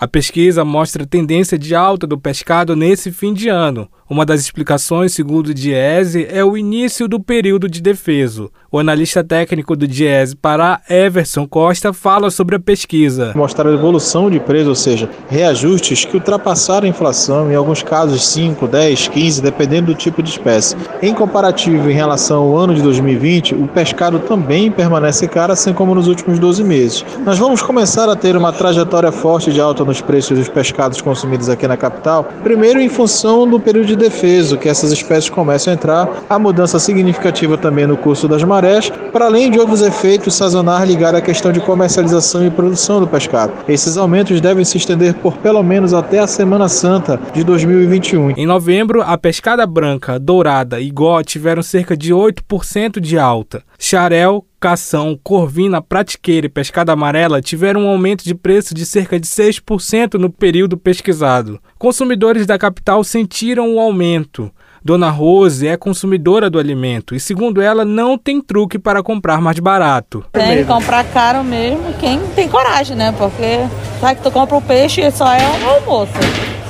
A pesquisa mostra tendência de alta do pescado nesse fim de ano. Uma das explicações, segundo o Diese, é o início do período de defeso. O analista técnico do Diese Pará, Everson Costa, fala sobre a pesquisa. Mostrar a evolução de preço, ou seja, reajustes que ultrapassaram a inflação, em alguns casos 5, 10, 15, dependendo do tipo de espécie. Em comparativo em relação ao ano de 2020, o pescado também permanece caro, assim como nos últimos 12 meses. Nós vamos começar a ter uma trajetória forte de alta nos preços dos pescados consumidos aqui na capital, primeiro em função do período de defeso, que essas espécies começam a entrar, a mudança significativa também no curso das marés, para além de outros efeitos sazonais ligados à questão de comercialização e produção do pescado. Esses aumentos devem se estender por pelo menos até a Semana Santa de 2021. Em novembro, a pescada branca, dourada e gó tiveram cerca de 8% de alta. Xarel, cação, corvina, pratiqueira e pescada amarela tiveram um aumento de preço de cerca de 6% no período pesquisado. Consumidores da capital sentiram o aumento. Dona Rose é consumidora do alimento e, segundo ela, não tem truque para comprar mais barato. Tem que comprar caro mesmo, quem tem coragem, né? Porque sabe que tu compra o peixe e só é um almoço.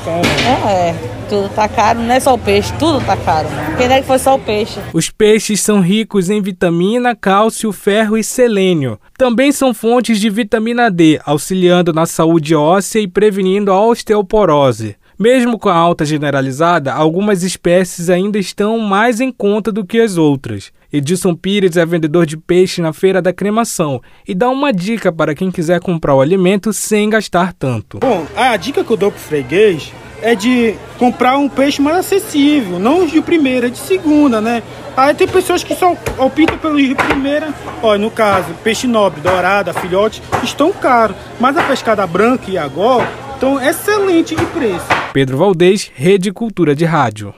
É, tudo tá caro, não é só o peixe, tudo tá caro. Quem é que foi só o peixe? Os peixes são ricos em vitamina, cálcio, ferro e selênio. Também são fontes de vitamina D, auxiliando na saúde óssea e prevenindo a osteoporose. Mesmo com a alta generalizada, algumas espécies ainda estão mais em conta do que as outras. Edilson Pires é vendedor de peixe na Feira da Cremação e dá uma dica para quem quiser comprar o alimento sem gastar tanto. Bom, a dica que eu dou pro freguês é de comprar um peixe mais acessível, não os de primeira, de segunda, né? Aí tem pessoas que só optam pelos de primeira, ó, no caso, peixe nobre, dourada, filhote, estão caros, mas a pescada branca e agora estão excelente de preço. Pedro Valdez, Rede Cultura de Rádio.